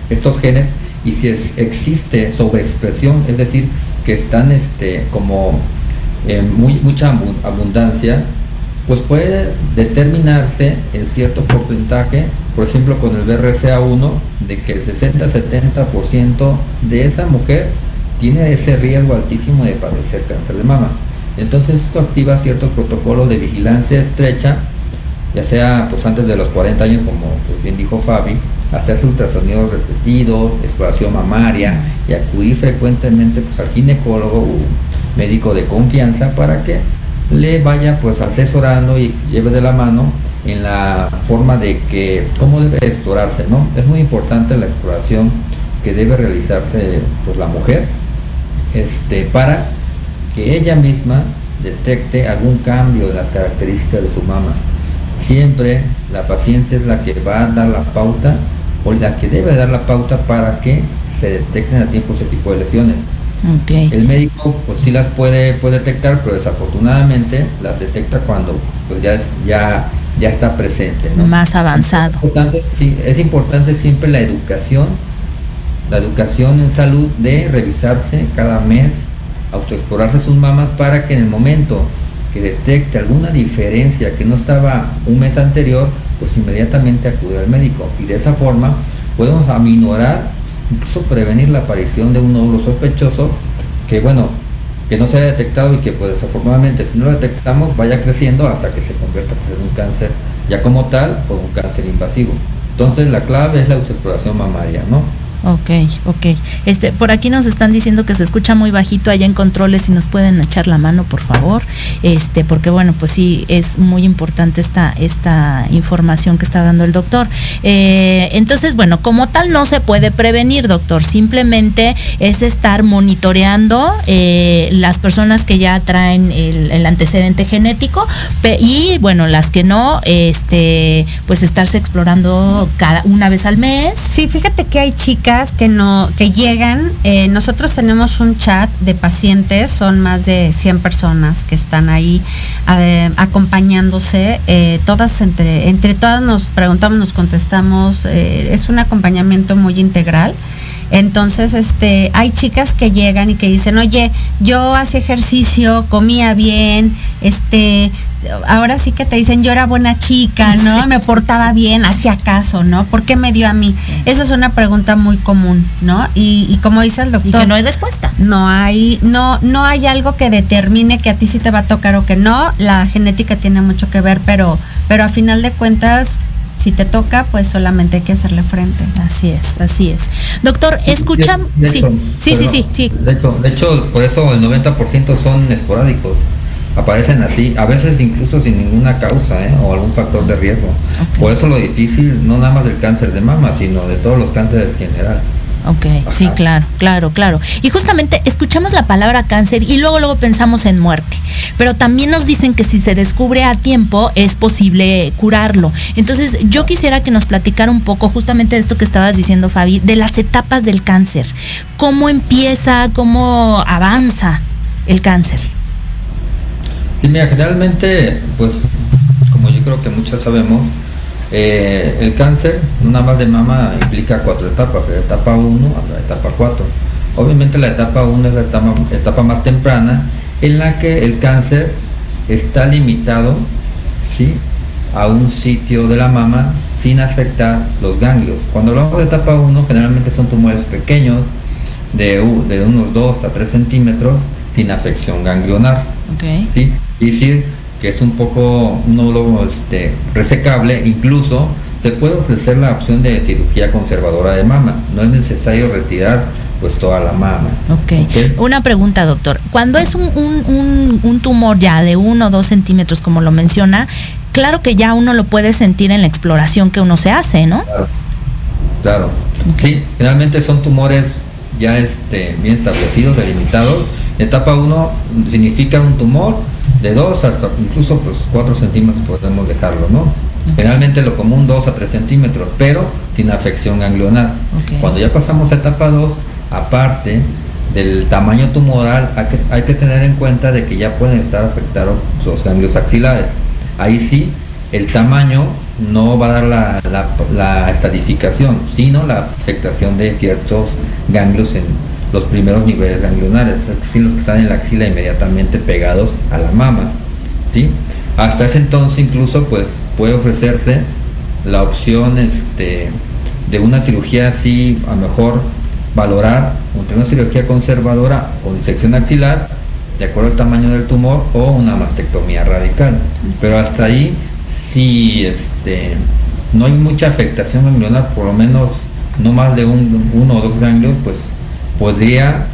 estos genes y si es- existe sobreexpresión, es decir, que están este, como en muy, mucha abu- abundancia, pues puede determinarse en cierto porcentaje, por ejemplo con el BRCA1, de que el 60-70% de esa mujer tiene ese riesgo altísimo de padecer cáncer de mama. Entonces esto activa ciertos protocolos de vigilancia estrecha, ya sea pues antes de los 40 años, como pues, bien dijo Fabi, hacerse ultrasonidos repetidos, exploración mamaria y acudir frecuentemente pues, al ginecólogo o médico de confianza para que le vaya pues asesorando y lleve de la mano en la forma de que cómo debe explorarse, ¿no? Es muy importante la exploración que debe realizarse pues la mujer este para que ella misma detecte algún cambio en las características de su mama. Siempre la paciente es la que va a dar la pauta o la que debe dar la pauta para que se detecten a tiempo ese tipo de lesiones. El médico pues sí las puede, puede detectar, pero desafortunadamente las detecta cuando pues ya es, ya, ya está presente. ¿no? Más avanzado. Es importante, sí, es importante siempre la educación, la educación en salud de revisarse cada mes, autoexplorarse sus mamas para que en el momento que detecte alguna diferencia que no estaba un mes anterior, pues inmediatamente acude al médico y de esa forma podemos aminorar, incluso prevenir la aparición de un nódulo sospechoso que bueno, que no se haya detectado y que pues desafortunadamente si no lo detectamos vaya creciendo hasta que se convierta pues, en un cáncer ya como tal o un cáncer invasivo. Entonces la clave es la autoexploración mamaria, ¿no? Ok, ok. Este, por aquí nos están diciendo que se escucha muy bajito allá en controles si nos pueden echar la mano, por favor. Este, porque bueno, pues sí, es muy importante esta, esta información que está dando el doctor. Eh, entonces, bueno, como tal no se puede prevenir, doctor. Simplemente es estar monitoreando eh, las personas que ya traen el, el antecedente genético y bueno, las que no, este, pues estarse explorando cada una vez al mes. Sí, fíjate que hay chicas que no que llegan. eh, nosotros tenemos un chat de pacientes, son más de 100 personas que están ahí eh, acompañándose. eh, todas entre entre todas nos preguntamos, nos contestamos. es un acompañamiento muy integral. Entonces, este, hay chicas que llegan y que dicen, oye, yo hacía ejercicio, comía bien, este, ahora sí que te dicen, yo era buena chica, ¿no? Sí. Me portaba bien, hacía caso, ¿no? ¿Por qué me dio a mí? Esa es una pregunta muy común, ¿no? Y, y como dice el Y doctor, que no hay respuesta. no hay, no, no hay algo que determine que a ti sí te va a tocar o que no. La genética tiene mucho que ver, pero, pero a final de cuentas, si te toca, pues solamente hay que hacerle frente. Así es, así es. Doctor, escuchamos. Sí, hecho, sí, sí, sí. De hecho, de hecho, por eso el 90% son esporádicos. Aparecen así, a veces incluso sin ninguna causa ¿eh? o algún factor de riesgo. Por eso lo difícil, no nada más del cáncer de mama, sino de todos los cánceres en general. Ok, sí, claro, claro, claro. Y justamente escuchamos la palabra cáncer y luego luego pensamos en muerte. Pero también nos dicen que si se descubre a tiempo es posible curarlo. Entonces, yo quisiera que nos platicara un poco justamente de esto que estabas diciendo, Fabi, de las etapas del cáncer. ¿Cómo empieza, cómo avanza el cáncer? Sí, mira, generalmente, pues, como yo creo que muchos sabemos, eh, el cáncer, nada más de mama, implica cuatro etapas, de etapa 1 a la etapa 4. Obviamente la etapa 1 es la etapa, más temprana, en la que el cáncer está limitado, ¿sí? a un sitio de la mama sin afectar los ganglios. Cuando hablamos de etapa 1, generalmente son tumores pequeños, de, de unos 2 a 3 centímetros, sin afección ganglionar. ¿Sí? Y decir que es un poco un nódulo este, resecable, incluso se puede ofrecer la opción de cirugía conservadora de mama. No es necesario retirar pues toda la mama. Ok. ¿ok? Una pregunta, doctor. Cuando es un, un- un- un tumor ya de uno o dos centímetros, como lo menciona, claro que ya uno lo puede sentir en la exploración que uno se hace, ¿no? Claro. Claro. Sí, generalmente son tumores ya este, bien establecidos, delimitados. Etapa 1 significa un tumor de 2 hasta incluso pues 4 centímetros podemos dejarlo, ¿no? Generalmente lo común 2 a 3 centímetros, pero sin afección ganglionar. Cuando ya pasamos a etapa 2, aparte del tamaño tumoral, hay que, hay que tener en cuenta de que ya pueden estar afectados los ganglios axilares. Ahí sí, el tamaño no va a dar la, la, la estadificación, sino la afectación de ciertos ganglios en los primeros niveles ganglionares, los que están en la axila inmediatamente pegados a la mama. ¿sí? Hasta ese entonces incluso pues puede ofrecerse la opción este, de una cirugía así, a lo mejor valorar entre una cirugía conservadora o disección axilar, de acuerdo al tamaño del tumor, o una mastectomía radical. Pero hasta ahí, si este, no hay mucha afectación ganglionar, por lo menos no más de un, uno o dos ganglios, pues podría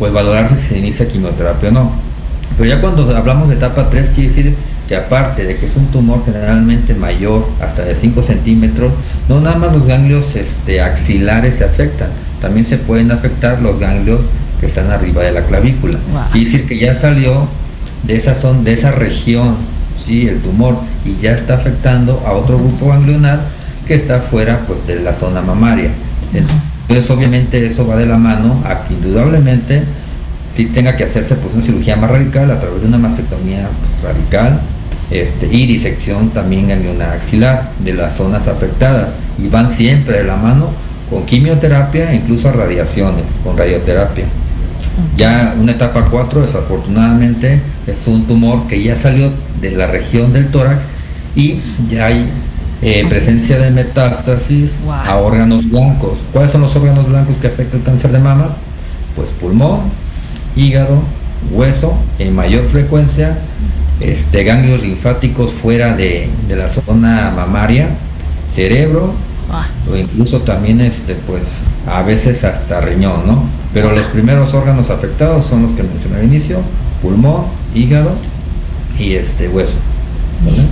pues valorarse si se inicia quimioterapia o no. Pero ya cuando hablamos de etapa 3, quiere decir que aparte de que es un tumor generalmente mayor, hasta de 5 centímetros, no nada más los ganglios este, axilares se afectan, también se pueden afectar los ganglios que están arriba de la clavícula. Wow. Quiere decir que ya salió de esa, zona, de esa región, ¿sí? el tumor, y ya está afectando a otro grupo ganglionar que está fuera pues, de la zona mamaria. Entonces obviamente eso va de la mano a que indudablemente si tenga que hacerse pues una cirugía más radical a través de una mastectomía pues, radical este, y disección también ganglionar axilar de las zonas afectadas y van siempre de la mano con quimioterapia e incluso radiaciones, con radioterapia. Ya una etapa 4 desafortunadamente es un tumor que ya salió de la región del tórax y ya hay eh, presencia de metástasis Wow. a órganos blancos. ¿Cuáles son los órganos blancos que afectan el cáncer de mama? Pues pulmón, hígado, hueso, en mayor frecuencia, este, ganglios linfáticos fuera de, de la zona mamaria, cerebro, o incluso también este pues a veces hasta riñón, ¿no? Pero los primeros órganos afectados son los que mencioné al inicio, pulmón, hígado y este hueso. ¿vale?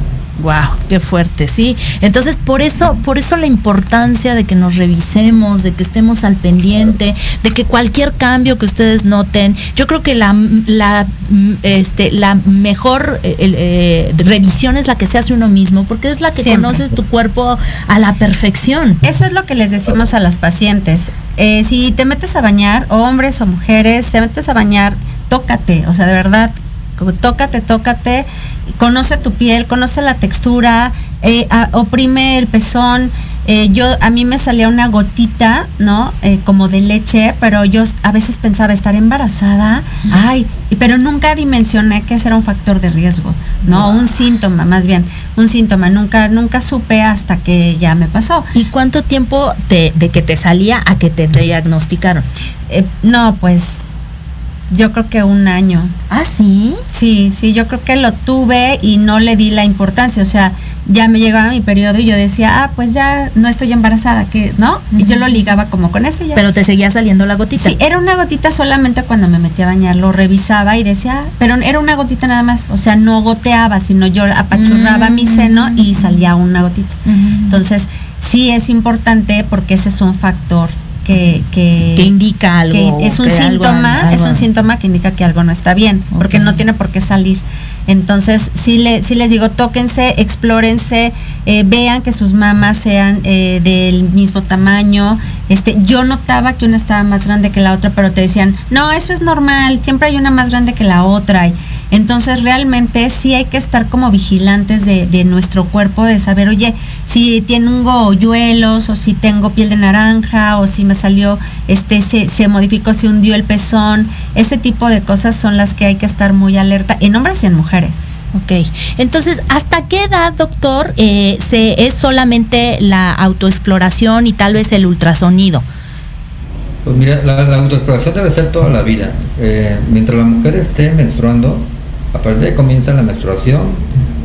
Wow, qué fuerte, sí. Entonces, por eso, por eso la importancia de que nos revisemos, de que estemos al pendiente, de que cualquier cambio que ustedes noten, yo creo que la, la, este, la mejor eh, eh, revisión es la que se hace uno mismo, porque es la que Siempre. conoces tu cuerpo a la perfección. Eso es lo que les decimos a las pacientes. Eh, si te metes a bañar, hombres o mujeres, te metes a bañar, tócate, o sea, de verdad, tócate, tócate, conoce tu piel, conoce la textura, eh, a- oprime el pezón. Eh, yo a mí me salía una gotita, ¿no? Eh, como de leche, pero yo a veces pensaba estar embarazada, ay, pero nunca dimensioné que ese era un factor de riesgo, no, un síntoma, más bien, un síntoma. Nunca, nunca supe hasta que ya me pasó. ¿Y cuánto tiempo te- de que te salía a que te diagnosticaron? Eh, no, pues yo creo que un año. Ah, sí. Sí, sí, yo creo que lo tuve y no le di la importancia. O sea, ya me llegaba mi periodo y yo decía, ah, pues ya no estoy embarazada, que ¿no? Y yo lo ligaba como con eso ya. Pero te seguía saliendo la gotita. Sí, era una gotita solamente cuando me metía a bañar, lo revisaba y decía, ah, pero era una gotita nada más, o sea, no goteaba, sino yo apachurraba mi seno y salía una gotita. Entonces, sí es importante porque ese es un factor que, que, que indica algo. que es un algo- síntoma, algo- es un síntoma que indica que algo no está bien, porque no tiene por qué salir. Entonces, sí, le, sí les digo, tóquense, explórense, eh, vean que sus mamas sean eh, del mismo tamaño. Este, yo notaba que una estaba más grande que la otra, pero te decían, no, eso es normal, siempre hay una más grande que la otra. Y entonces, realmente sí hay que estar como vigilantes de, de nuestro cuerpo, de saber, oye, si tengo hoyuelos, o si tengo piel de naranja, o si me salió, este, se, se modificó, se hundió el pezón. Ese tipo de cosas son las que hay que estar muy alerta en hombres y en mujeres. Ok, entonces, ¿hasta qué edad, doctor, eh, se es solamente la autoexploración y tal vez el ultrasonido? Pues mira, la, la autoexploración debe ser toda la vida. Eh, mientras la mujer esté menstruando, a partir de comienza la menstruación,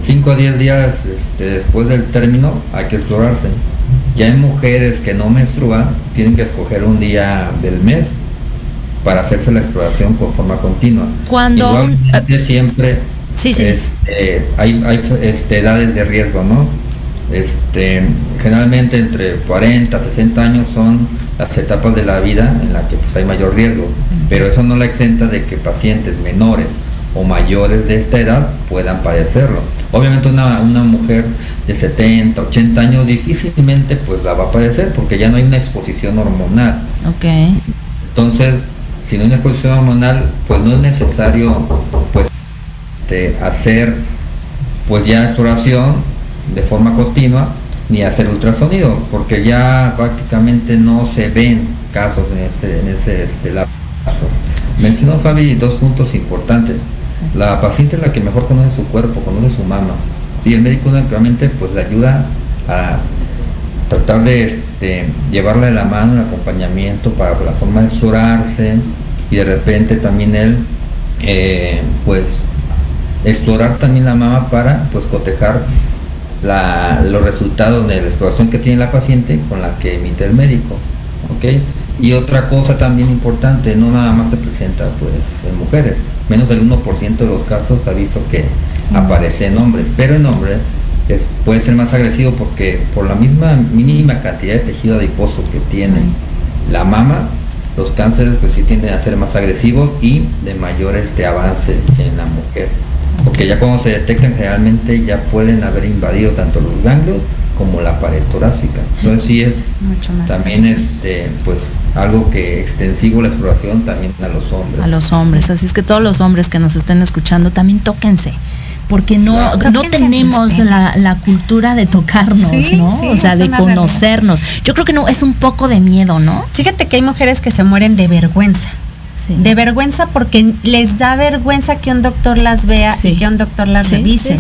5 a 10 días este, después del término, hay que explorarse. Ya hay mujeres que no menstruan, tienen que escoger un día del mes para hacerse la exploración con forma continua. Cuando un- Igualmente siempre Sí, sí, sí. este, hay, hay este, edades de riesgo, ¿no? Este, generalmente entre 40 60 años son las etapas de la vida en las que pues, hay mayor riesgo, pero eso no la exenta de que pacientes menores o mayores de esta edad puedan padecerlo. Obviamente una, una mujer de 70, 80 años difícilmente pues la va a padecer porque ya no hay una exposición hormonal. Ok. Entonces, si no hay una exposición hormonal, pues no es necesario pues este, hacer pues ya exploración de forma continua ni hacer ultrasonido, porque ya prácticamente no se ven casos en ese, en ese este, lapso. Mencionó Fabi dos puntos importantes. La paciente es la que mejor conoce su cuerpo, conoce su mama. Sí, el médico únicamente pues le ayuda a tratar de este, llevarle de la mano el acompañamiento para la forma de explorarse y de repente también él eh, pues explorar también la mama para pues cotejar la- los resultados de la exploración que tiene la paciente con la que emite el médico ¿ok? y otra cosa también importante no nada más se presenta pues en mujeres menos del 1% de los casos ha visto que aparece en hombres pero en hombres es- puede ser más agresivo porque por la misma mínima cantidad de tejido adiposo que tiene la mama los cánceres pues sí tienden a ser más agresivos y de mayor este avance en la mujer. Porque ya cuando se detectan generalmente ya pueden haber invadido tanto los ganglios como la pared torácica entonces sí es Mucho más. también este pues algo que extensivo la exploración también a los hombres A los hombres. Así es que todos los hombres que nos estén escuchando también tóquense. Porque no, Claro. no tenemos la, la cultura de tocarnos, Sí, ¿no? sí, o sea, de realidad. conocernos. Yo creo que no, es un poco de miedo, ¿no? Fíjate que hay mujeres que se mueren de vergüenza. Sí. De vergüenza porque les da vergüenza que un doctor las vea Sí. y que un doctor las Sí, revise.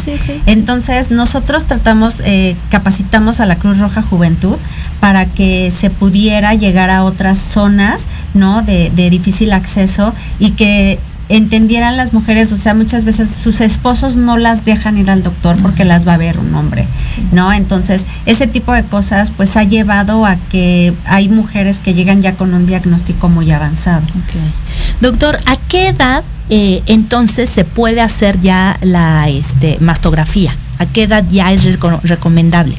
Entonces nosotros tratamos, eh, capacitamos a la Cruz Roja Juventud para que se pudiera llegar a otras zonas, ¿no? De, de difícil acceso y que entendieran las mujeres, o sea, muchas veces sus esposos no las dejan ir al doctor porque las va a ver un hombre, ¿no? Entonces, ese tipo de cosas pues ha llevado a que hay mujeres que llegan ya con un diagnóstico muy avanzado. Doctor, ¿a qué edad eh, entonces se puede hacer ya la este, mastografía? ¿A qué edad ya es reco- recomendable?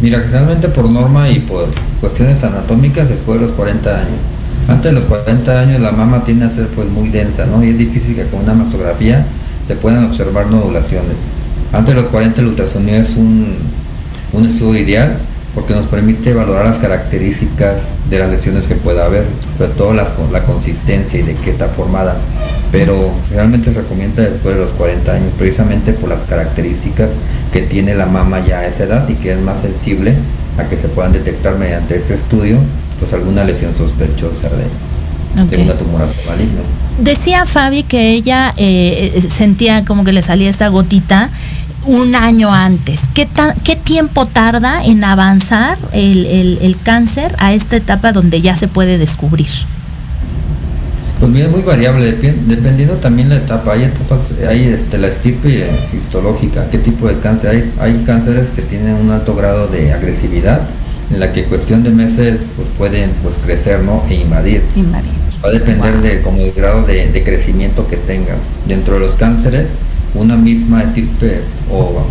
Mira, generalmente por norma y por cuestiones anatómicas después de los 40 años. Antes de los 40 años la mama tiende a ser pues muy densa, ¿no? Y es difícil que con una mastografía se puedan observar nodulaciones. Antes de los 40 el ultrasonido es un, un estudio ideal porque nos permite valorar las características de las lesiones que pueda haber, sobre todo las, la consistencia y de qué está formada. Pero realmente se recomienda después de los 40 años, precisamente por las características que tiene la mama ya a esa edad y que es más sensible a que se puedan detectar mediante este estudio pues alguna lesión sospechosa de, de Ok. una tumoración maligna. Decía Fabi que ella eh, eh, sentía como que le salía esta gotita un año antes. ¿Qué, ta- qué tiempo tarda en avanzar el, el- el cáncer a esta etapa donde ya se puede descubrir? Pues mira, es muy variable, depen- dependiendo también la etapa. Hay etapas, hay este, la estirpe histológica, qué tipo de cáncer. Hay, hay cánceres que tienen un alto grado de agresividad, en la que en cuestión de meses pues pueden pues crecer ¿no? e invadir. Va a depender de como el grado de, de crecimiento que tenga. Dentro de los cánceres, una misma estirpe o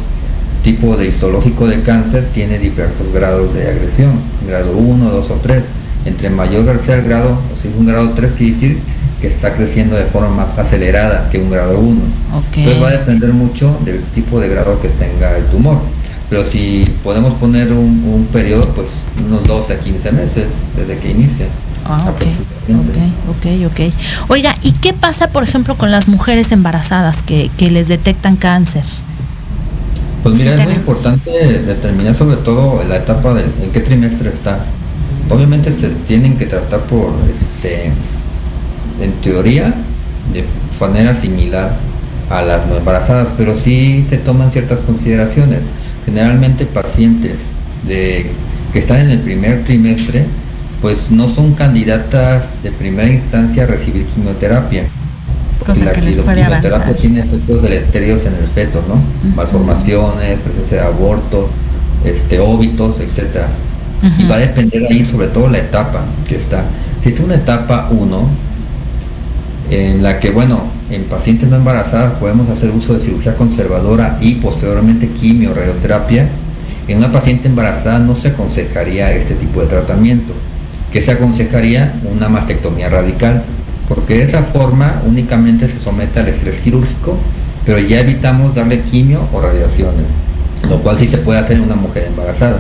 tipo de histológico de cáncer tiene diversos grados de agresión, grado 1, 2 o 3. Entre mayor sea el grado, o si es un grado 3, quiere decir que está creciendo de forma más acelerada que un grado 1. Ok. Entonces va a depender mucho del tipo de grado que tenga el tumor. Pero si podemos poner un, un periodo, pues unos 12 a 15 meses desde que inicia. Ah, ok, aproximadamente. ok, ok, ok. Oiga, ¿y qué pasa, por ejemplo, con las mujeres embarazadas que, que les detectan cáncer? Pues Sí mira, es muy importante determinar sobre todo la etapa del en qué trimestre está. Obviamente se tienen que tratar por, este, en teoría, de manera similar a las no embarazadas, pero sí se toman ciertas consideraciones. Generalmente pacientes de, que están en el primer trimestre, pues no son candidatas de primera instancia a recibir quimioterapia. Cosa la que les puede quimioterapia avanzar. tiene efectos deleterios en el feto, ¿no? Malformaciones, presencia de aborto, este, óbitos, etcétera. Y va a depender ahí sobre todo la etapa que está. Si es una etapa 1, en la que, bueno, en pacientes no embarazadas podemos hacer uso de cirugía conservadora y posteriormente quimio, radioterapia. En una paciente embarazada no se aconsejaría este tipo de tratamiento, que se aconsejaría una mastectomía radical, porque de esa forma únicamente se somete al estrés quirúrgico, pero ya evitamos darle quimio o radiaciones, lo cual sí se puede hacer en una mujer embarazada.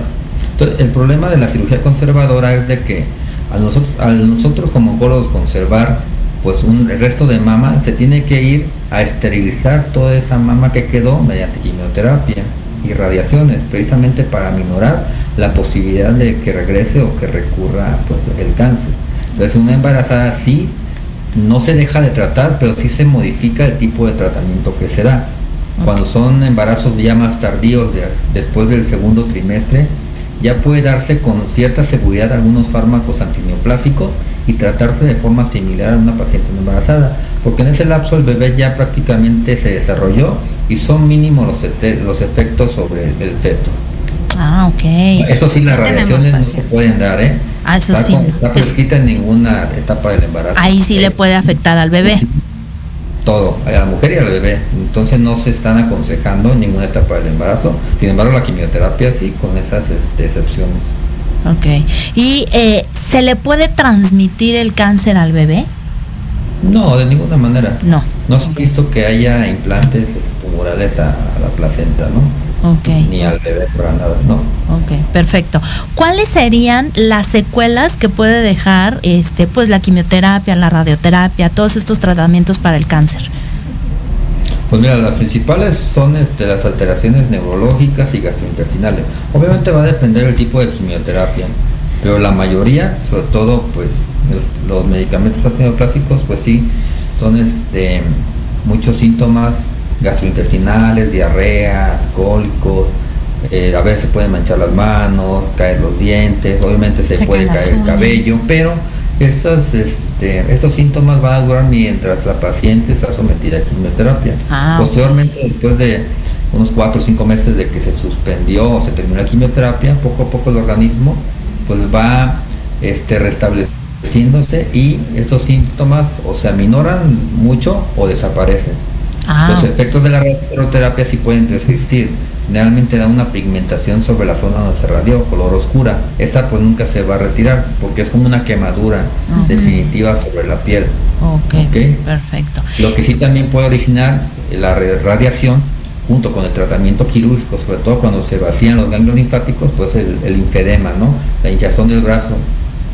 Entonces, el problema de la cirugía conservadora es de que a nosotros, a nosotros como oncólogos conservar pues un el resto de mama se tiene que ir a esterilizar toda esa mama que quedó mediante quimioterapia y radiaciones, precisamente para minorar la posibilidad de que regrese o que recurra pues, el cáncer. Entonces una embarazada sí no se deja de tratar, pero sí se modifica el tipo de tratamiento que se da. Cuando son embarazos ya más tardíos, de- después del segundo trimestre, ya puede darse con cierta seguridad algunos fármacos antineoplásicos y tratarse de forma similar a una paciente embarazada, porque en ese lapso el bebé ya prácticamente se desarrolló y son mínimos los, los efectos sobre el feto. Ah, ok. Eso sí, las Sí radiaciones no se pueden dar, ¿eh? Ah, eso sí, no. Prescrita en ninguna etapa del embarazo. Ahí sí le Es puede afectar al bebé. Todo, a la mujer y al bebé. Entonces no se están aconsejando en ninguna etapa del embarazo. Sin embargo, la quimioterapia sí, con esas este, excepciones. Ok. ¿Y eh, se le puede transmitir el cáncer al bebé? No, de ninguna manera. No. No se ha visto que haya implantes este, tumorales a, a la placenta, ¿no? Ok. Ni al bebé para nada, no. Ok, perfecto. ¿Cuáles serían las secuelas que puede dejar este pues la quimioterapia, la radioterapia, todos estos tratamientos para el cáncer? Pues mira, las principales son este, las alteraciones neurológicas y gastrointestinales. Obviamente va a depender del tipo de quimioterapia, pero la mayoría, sobre todo pues los, medicamentos antineoplásicos, pues sí, son este, muchos síntomas gastrointestinales, diarreas, cólicos, eh, a veces se pueden manchar las manos, caer los dientes, obviamente se puede caer el cabello, pero estas, este, estos síntomas van a durar mientras la paciente está sometida a quimioterapia. Ah. Posteriormente, después de unos 4 o 5 meses de que se suspendió o se terminó la quimioterapia, poco a poco el organismo pues va este, restableciéndose y estos síntomas o se aminoran mucho o desaparecen. Ah, Los efectos de la radioterapia sí pueden persistir. Generalmente da una pigmentación sobre la zona donde se radió, color oscura. Esa pues nunca se va a retirar porque es como una quemadura definitiva sobre la piel. ok, ok. perfecto. Lo que sí también puede originar la radiación junto con el tratamiento quirúrgico, sobre todo cuando se vacían los ganglios linfáticos, pues el, el linfedema, ¿no? La hinchazón del brazo,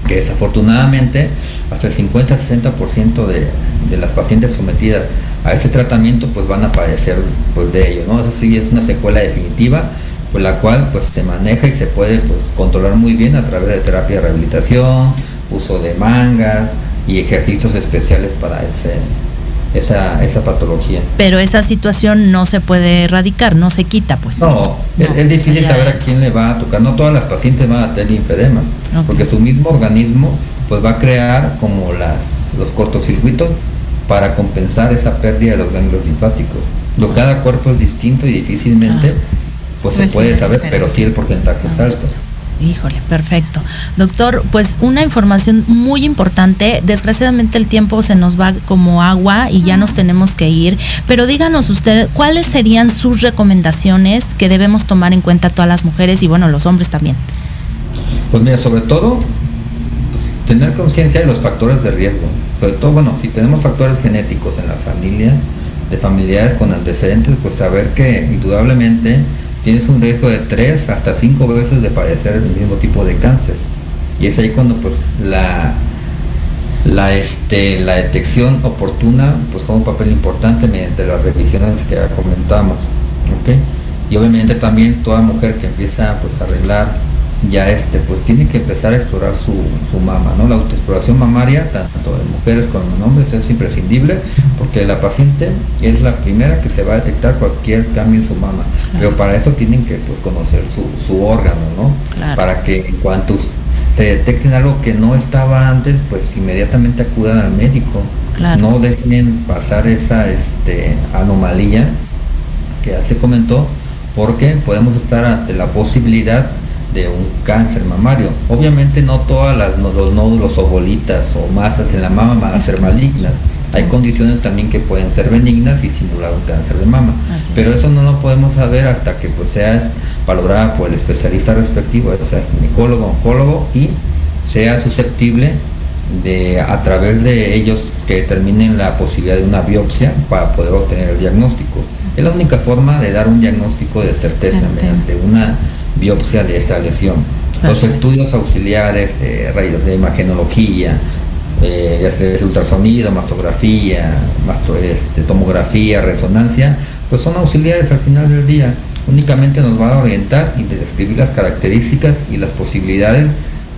que desafortunadamente hasta el 50-60% de, de las pacientes sometidas a este tratamiento pues van a padecer pues de ello, ¿no? Eso sí es una secuela definitiva por la cual pues se maneja y se puede pues controlar muy bien a través de terapia de rehabilitación, uso de mangas y ejercicios especiales para ese, esa, esa patología. Pero esa situación no se puede erradicar, no se quita, pues. No, es, No, es difícil eso ya saber a es- quién le va a tocar. No todas las pacientes van a tener linfedema, Ok. porque su mismo organismo pues va a crear como las los cortocircuitos para compensar esa pérdida de los ganglios linfáticos. Lo cada cuerpo es distinto y difícilmente pues se Recibe puede saber, diferente. pero sí el porcentaje es alto. Híjole, perfecto. Doctor, pues una información muy importante. Desgraciadamente el tiempo se nos va como agua y ya nos tenemos que ir. Pero díganos usted, ¿cuáles serían sus recomendaciones que debemos tomar en cuenta todas las mujeres y bueno, los hombres también? Pues mira, sobre todo pues, tener conciencia de los factores de riesgo. Sobre todo, bueno, si tenemos factores genéticos en la familia, de familiares con antecedentes, pues saber que indudablemente tienes un riesgo de 3 hasta 5 veces de padecer el mismo tipo de cáncer. Y es ahí cuando pues la la este la detección oportuna pues juega un papel importante mediante las revisiones que ya comentamos ¿ok? y obviamente también toda mujer que empieza pues a arreglar ya este pues tiene que empezar a explorar su, su mama no la autoexploración mamaria tanto de mujeres como en hombres es imprescindible porque la paciente es la primera que se va a detectar cualquier cambio en su mama pero para eso tienen que pues conocer su, su órgano no Claro. para que en cuanto se detecten algo que no estaba antes, pues inmediatamente acudan al médico. Claro. No dejen pasar esa este, anomalía que ya se comentó, porque podemos estar ante la posibilidad de un cáncer mamario. Obviamente no todas las, los nódulos o bolitas o masas en la mama van a ser malignas. Hay condiciones también que pueden ser benignas y simular un cáncer de mama. Así Pero eso no lo podemos saber hasta que pues seas valorada por el especialista respectivo, o sea, ginecólogo, oncólogo y sea susceptible de a través de ellos que determinen la posibilidad de una biopsia para poder obtener el diagnóstico. Es la única forma de dar un diagnóstico de certeza mediante una biopsia de esta lesión. Los estudios auxiliares de rayos de imagenología, eh, ya sea de ultrasonido, mastografía, masto- este, tomografía, resonancia, pues son auxiliares al final del día. Únicamente nos van a orientar y describir las características y las posibilidades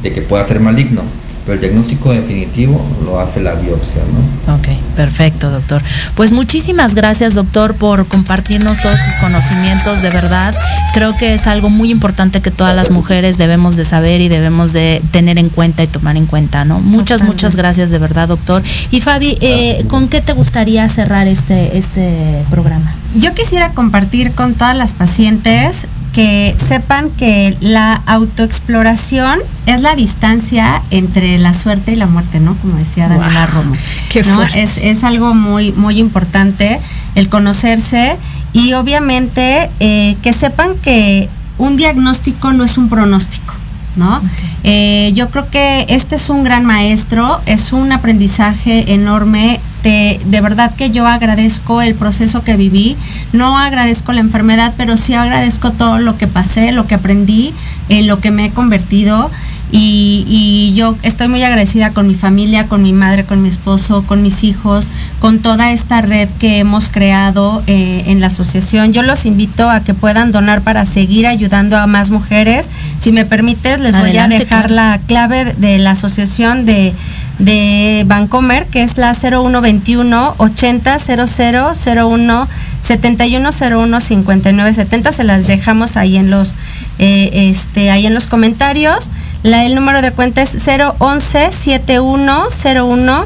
de que pueda ser maligno. Pero el diagnóstico definitivo lo hace la biopsia, ¿no? Ok, perfecto, doctor. Pues muchísimas gracias, doctor, por compartirnos todos sus conocimientos. De verdad, creo que es algo muy importante que todas las mujeres debemos de saber y debemos de tener en cuenta y tomar en cuenta, ¿no? Muchas, Totalmente. muchas gracias, de verdad, doctor. Y Fabi, eh, ¿con qué te gustaría cerrar este, este programa? Yo quisiera compartir con todas las pacientes que sepan que la autoexploración es la distancia entre la suerte y la muerte, ¿no? Como decía Daniela Guau, Romo. qué ¿no? Es, es algo muy, muy importante el conocerse y obviamente eh, que sepan que un diagnóstico no es un pronóstico. ¿No? Eh, yo creo que este es un gran maestro, es un aprendizaje enorme. Te- de verdad que yo agradezco el proceso que viví, no agradezco la enfermedad, pero sí agradezco todo lo que pasé, lo que aprendí, en lo que me he convertido. Y, y yo estoy muy agradecida con mi familia, con mi madre, con mi esposo, con mis hijos, con toda esta red que hemos creado eh, en la asociación. Yo los invito a que puedan donar para seguir ayudando a más mujeres. Si me permites, les Adelante, voy a dejar la clave de la asociación de, de Bancomer, que es la 0121 80 0001 7101 5970 se las dejamos ahí en los eh, este ahí en los comentarios la, el número de cuenta es 011 7101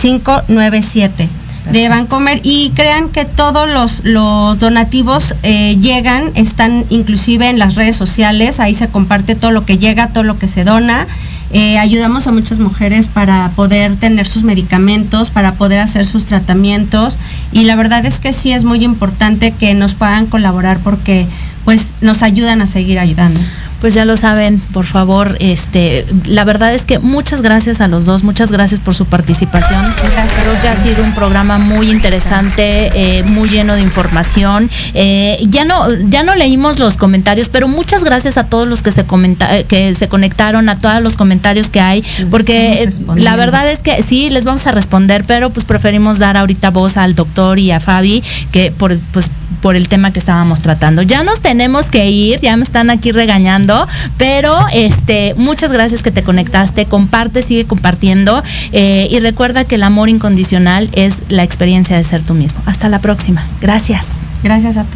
597 de Bancomer. Y crean que todos los, los donativos eh, llegan, están inclusive en las redes sociales, ahí se comparte todo lo que llega, todo lo que se dona. Eh, ayudamos a muchas mujeres para poder tener sus medicamentos, para poder hacer sus tratamientos. Y la verdad es que sí es muy importante que nos puedan colaborar porque pues nos ayudan a seguir ayudando. Pues ya lo saben, por favor, este, la verdad es que muchas gracias a los dos, muchas gracias por su participación. Creo que ha sido un programa muy interesante, eh, muy lleno de información. Eh, ya no, ya no leímos los comentarios, pero muchas gracias a todos los que se comenta, eh, que se conectaron, a todos los comentarios que hay, porque la verdad es que sí, les vamos a responder, pero pues preferimos dar ahorita voz al doctor y a Fabi, que por, pues, por el tema que estábamos tratando. Ya nos tenemos que ir, ya me están aquí regañando, pero este, muchas gracias que te conectaste, comparte, sigue compartiendo eh, y recuerda que el amor incondicional es la experiencia de ser tú mismo. Hasta la próxima. Gracias. Gracias a todos.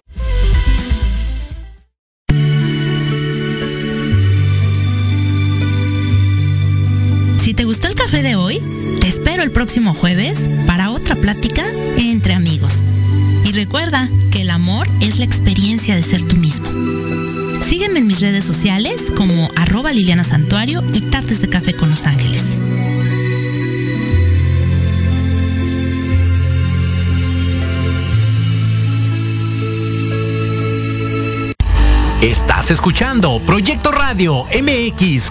Si te gustó el café de hoy, te espero el próximo jueves para otra plática entre amigos. Y recuerda que el amor es la experiencia de ser tú mismo. Redes sociales como arroba Liliana Santuario y Tartes de Café con Los Ángeles. Estás escuchando Proyecto Radio MX